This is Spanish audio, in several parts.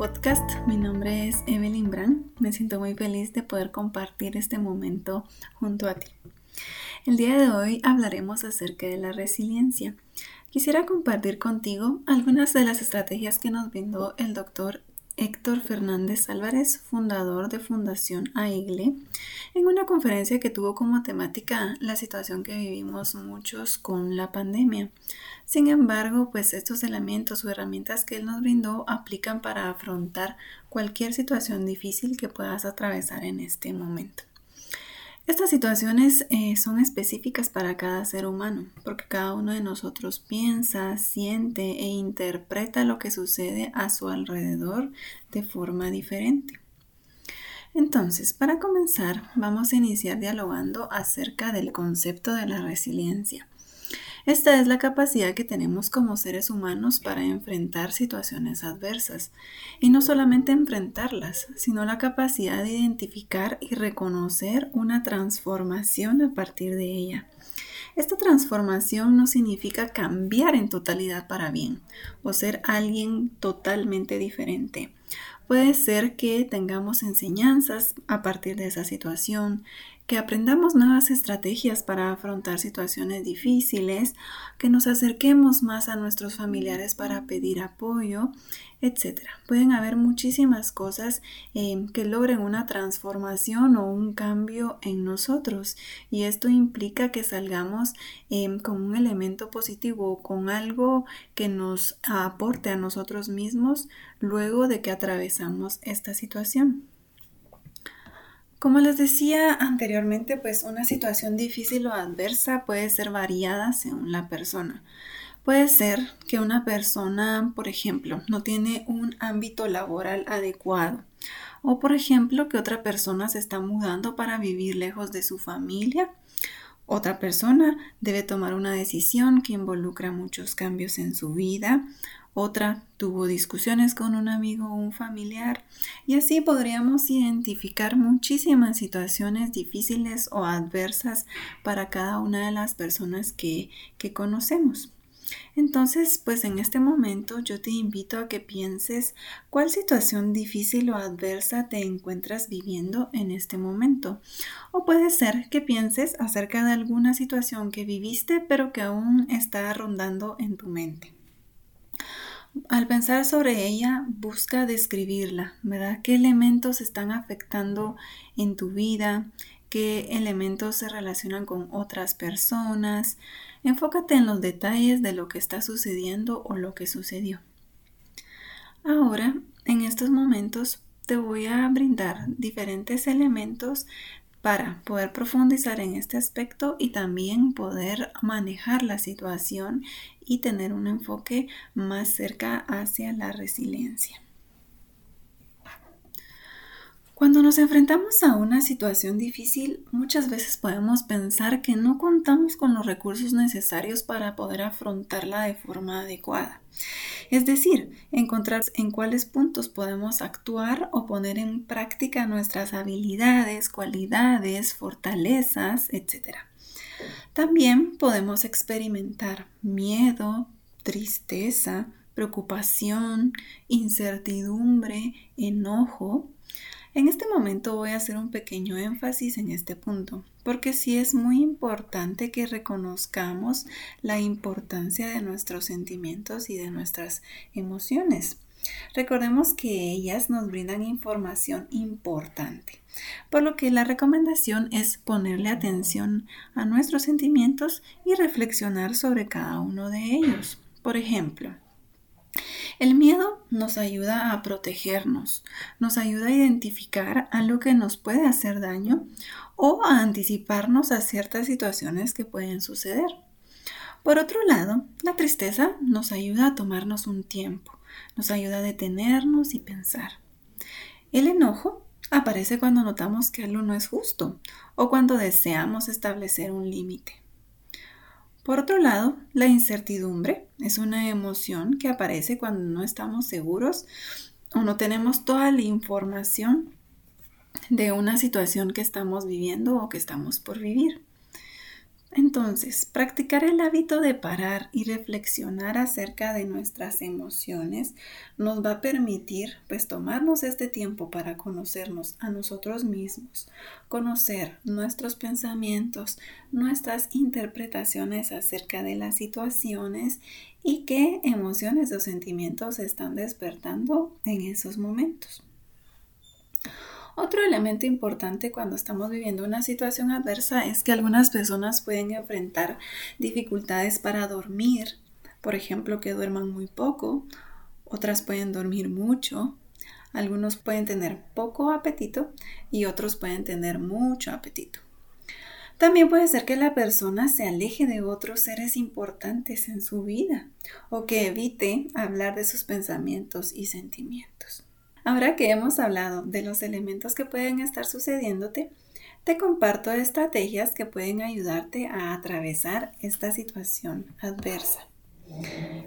podcast. Mi nombre es Evelyn Brand. Me siento muy feliz de poder compartir este momento junto a ti. El día de hoy hablaremos acerca de la resiliencia. Quisiera compartir contigo algunas de las estrategias que nos brindó el doctor Héctor Fernández Álvarez, fundador de Fundación AIGLE, en una conferencia que tuvo como temática la situación que vivimos muchos con la pandemia. Sin embargo, pues estos elementos o herramientas que él nos brindó aplican para afrontar cualquier situación difícil que puedas atravesar en este momento. Estas situaciones eh, son específicas para cada ser humano, porque cada uno de nosotros piensa, siente e interpreta lo que sucede a su alrededor de forma diferente. Entonces, para comenzar, vamos a iniciar dialogando acerca del concepto de la resiliencia. Esta es la capacidad que tenemos como seres humanos para enfrentar situaciones adversas. Y no solamente enfrentarlas, sino la capacidad de identificar y reconocer una transformación a partir de ella. Esta transformación no significa cambiar en totalidad para bien o ser alguien totalmente diferente. Puede ser que tengamos enseñanzas a partir de esa situación, que aprendamos nuevas estrategias para afrontar situaciones difíciles, que nos acerquemos más a nuestros familiares para pedir apoyo, etc. Pueden haber muchísimas cosas eh, que logren una transformación o un cambio en nosotros y esto implica que salgamos eh, con un elemento positivo, con algo que nos aporte a nosotros mismos luego de que atravesamos esta situación. Como les decía anteriormente, pues una situación difícil o adversa puede ser variada según la persona. Puede ser que una persona, por ejemplo, no tiene un ámbito laboral adecuado. O, por ejemplo, que otra persona se está mudando para vivir lejos de su familia. Otra persona debe tomar una decisión que involucra muchos cambios en su vida otra tuvo discusiones con un amigo o un familiar y así podríamos identificar muchísimas situaciones difíciles o adversas para cada una de las personas que, que conocemos. Entonces, pues en este momento yo te invito a que pienses cuál situación difícil o adversa te encuentras viviendo en este momento. O puede ser que pienses acerca de alguna situación que viviste pero que aún está rondando en tu mente. Al pensar sobre ella, busca describirla, ¿verdad? ¿Qué elementos están afectando en tu vida? ¿Qué elementos se relacionan con otras personas? Enfócate en los detalles de lo que está sucediendo o lo que sucedió. Ahora, en estos momentos, te voy a brindar diferentes elementos para poder profundizar en este aspecto y también poder manejar la situación y tener un enfoque más cerca hacia la resiliencia. Cuando nos enfrentamos a una situación difícil, muchas veces podemos pensar que no contamos con los recursos necesarios para poder afrontarla de forma adecuada. Es decir, encontrar en cuáles puntos podemos actuar o poner en práctica nuestras habilidades, cualidades, fortalezas, etc. También podemos experimentar miedo, tristeza, preocupación, incertidumbre, enojo, en este momento voy a hacer un pequeño énfasis en este punto, porque sí es muy importante que reconozcamos la importancia de nuestros sentimientos y de nuestras emociones. Recordemos que ellas nos brindan información importante, por lo que la recomendación es ponerle atención a nuestros sentimientos y reflexionar sobre cada uno de ellos. Por ejemplo, el miedo nos ayuda a protegernos, nos ayuda a identificar a lo que nos puede hacer daño o a anticiparnos a ciertas situaciones que pueden suceder. Por otro lado, la tristeza nos ayuda a tomarnos un tiempo, nos ayuda a detenernos y pensar. El enojo aparece cuando notamos que algo no es justo o cuando deseamos establecer un límite. Por otro lado, la incertidumbre es una emoción que aparece cuando no estamos seguros o no tenemos toda la información de una situación que estamos viviendo o que estamos por vivir. Entonces, practicar el hábito de parar y reflexionar acerca de nuestras emociones nos va a permitir pues tomarnos este tiempo para conocernos a nosotros mismos, conocer nuestros pensamientos, nuestras interpretaciones acerca de las situaciones y qué emociones o sentimientos están despertando en esos momentos. Otro elemento importante cuando estamos viviendo una situación adversa es que algunas personas pueden enfrentar dificultades para dormir, por ejemplo, que duerman muy poco, otras pueden dormir mucho, algunos pueden tener poco apetito y otros pueden tener mucho apetito. También puede ser que la persona se aleje de otros seres importantes en su vida o que evite hablar de sus pensamientos y sentimientos. Ahora que hemos hablado de los elementos que pueden estar sucediéndote, te comparto estrategias que pueden ayudarte a atravesar esta situación adversa.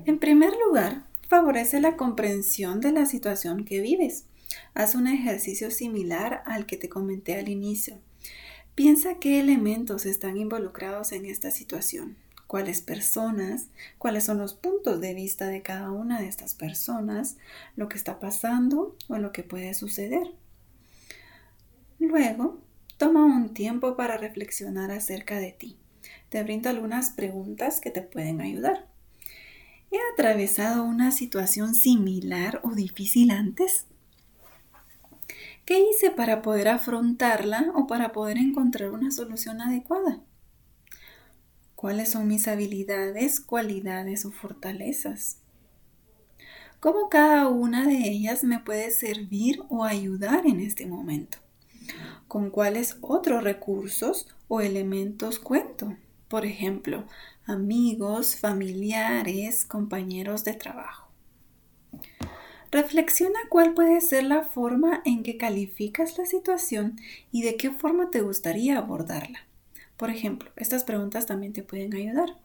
En primer lugar, favorece la comprensión de la situación que vives. Haz un ejercicio similar al que te comenté al inicio. Piensa qué elementos están involucrados en esta situación cuáles personas, cuáles son los puntos de vista de cada una de estas personas, lo que está pasando o lo que puede suceder. Luego, toma un tiempo para reflexionar acerca de ti. Te brindo algunas preguntas que te pueden ayudar. ¿He atravesado una situación similar o difícil antes? ¿Qué hice para poder afrontarla o para poder encontrar una solución adecuada? ¿Cuáles son mis habilidades, cualidades o fortalezas? ¿Cómo cada una de ellas me puede servir o ayudar en este momento? ¿Con cuáles otros recursos o elementos cuento? Por ejemplo, amigos, familiares, compañeros de trabajo. Reflexiona cuál puede ser la forma en que calificas la situación y de qué forma te gustaría abordarla. Por ejemplo, estas preguntas también te pueden ayudar.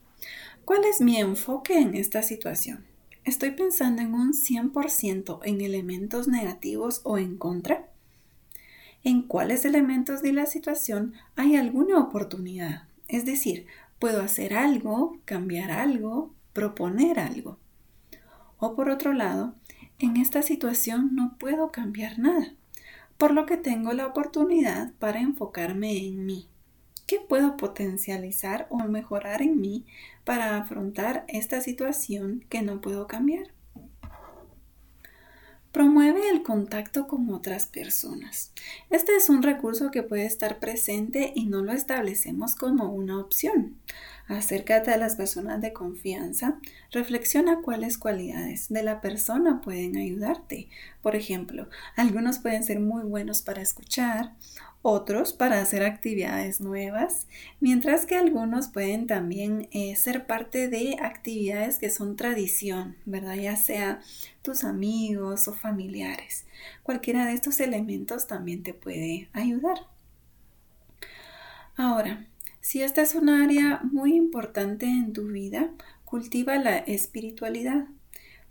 ¿Cuál es mi enfoque en esta situación? ¿Estoy pensando en un 100% en elementos negativos o en contra? ¿En cuáles elementos de la situación hay alguna oportunidad? Es decir, puedo hacer algo, cambiar algo, proponer algo. O por otro lado, en esta situación no puedo cambiar nada, por lo que tengo la oportunidad para enfocarme en mí, ¿Qué puedo potencializar o mejorar en mí para afrontar esta situación que no puedo cambiar? Promueve el contacto con otras personas. Este es un recurso que puede estar presente y no lo establecemos como una opción. Acércate a las personas de confianza, reflexiona cuáles cualidades de la persona pueden ayudarte. Por ejemplo, algunos pueden ser muy buenos para escuchar, otros para hacer actividades nuevas, mientras que algunos pueden también eh, ser parte de actividades que son tradición, ¿verdad? Ya sea tus amigos o familiares. Cualquiera de estos elementos también te puede ayudar. Ahora, si esta es un área muy importante en tu vida, cultiva la espiritualidad.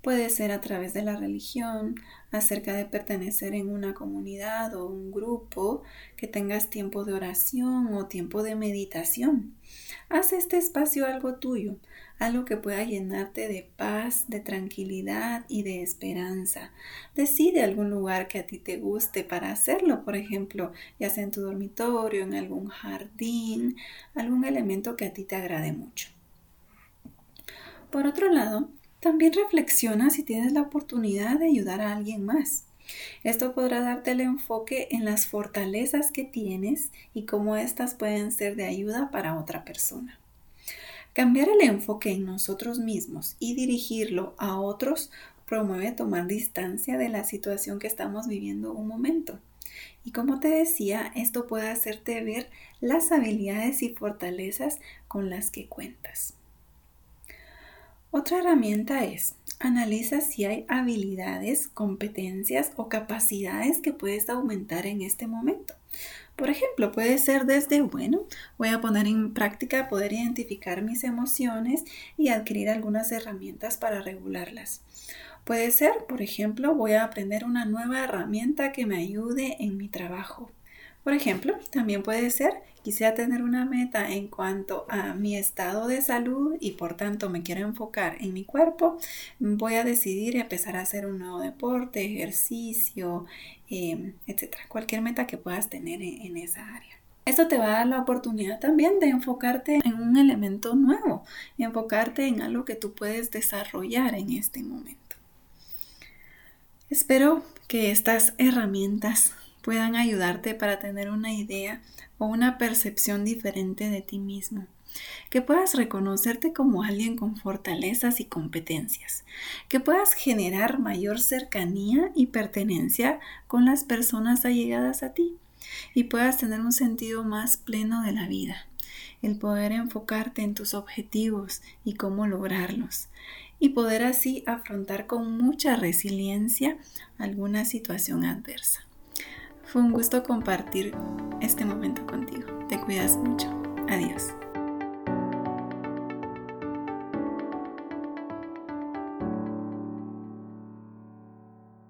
Puede ser a través de la religión, acerca de pertenecer en una comunidad o un grupo, que tengas tiempo de oración o tiempo de meditación. Haz este espacio algo tuyo, algo que pueda llenarte de paz, de tranquilidad y de esperanza. Decide algún lugar que a ti te guste para hacerlo, por ejemplo, ya sea en tu dormitorio, en algún jardín, algún elemento que a ti te agrade mucho. Por otro lado, también reflexiona si tienes la oportunidad de ayudar a alguien más. Esto podrá darte el enfoque en las fortalezas que tienes y cómo éstas pueden ser de ayuda para otra persona. Cambiar el enfoque en nosotros mismos y dirigirlo a otros promueve tomar distancia de la situación que estamos viviendo un momento. Y como te decía, esto puede hacerte ver las habilidades y fortalezas con las que cuentas. Otra herramienta es analiza si hay habilidades, competencias o capacidades que puedes aumentar en este momento. Por ejemplo, puede ser desde, bueno, voy a poner en práctica poder identificar mis emociones y adquirir algunas herramientas para regularlas. Puede ser, por ejemplo, voy a aprender una nueva herramienta que me ayude en mi trabajo. Por ejemplo, también puede ser, quisiera tener una meta en cuanto a mi estado de salud y por tanto me quiero enfocar en mi cuerpo, voy a decidir empezar a hacer un nuevo deporte, ejercicio, em, etcétera. Cualquier meta que puedas tener en esa área. Esto te va a dar la oportunidad también de enfocarte en un elemento nuevo, enfocarte en algo que tú puedes desarrollar en este momento. Espero que estas herramientas puedan ayudarte para tener una idea o una percepción diferente de ti mismo. Que puedas reconocerte como alguien con fortalezas y competencias. Que puedas generar mayor cercanía y pertenencia con las personas allegadas a ti. Y puedas tener un sentido más pleno de la vida. El poder enfocarte en tus objetivos y cómo lograrlos. Y poder así afrontar con mucha resiliencia alguna situación adversa. Fue un gusto compartir este momento contigo. Te cuidas mucho. Adiós.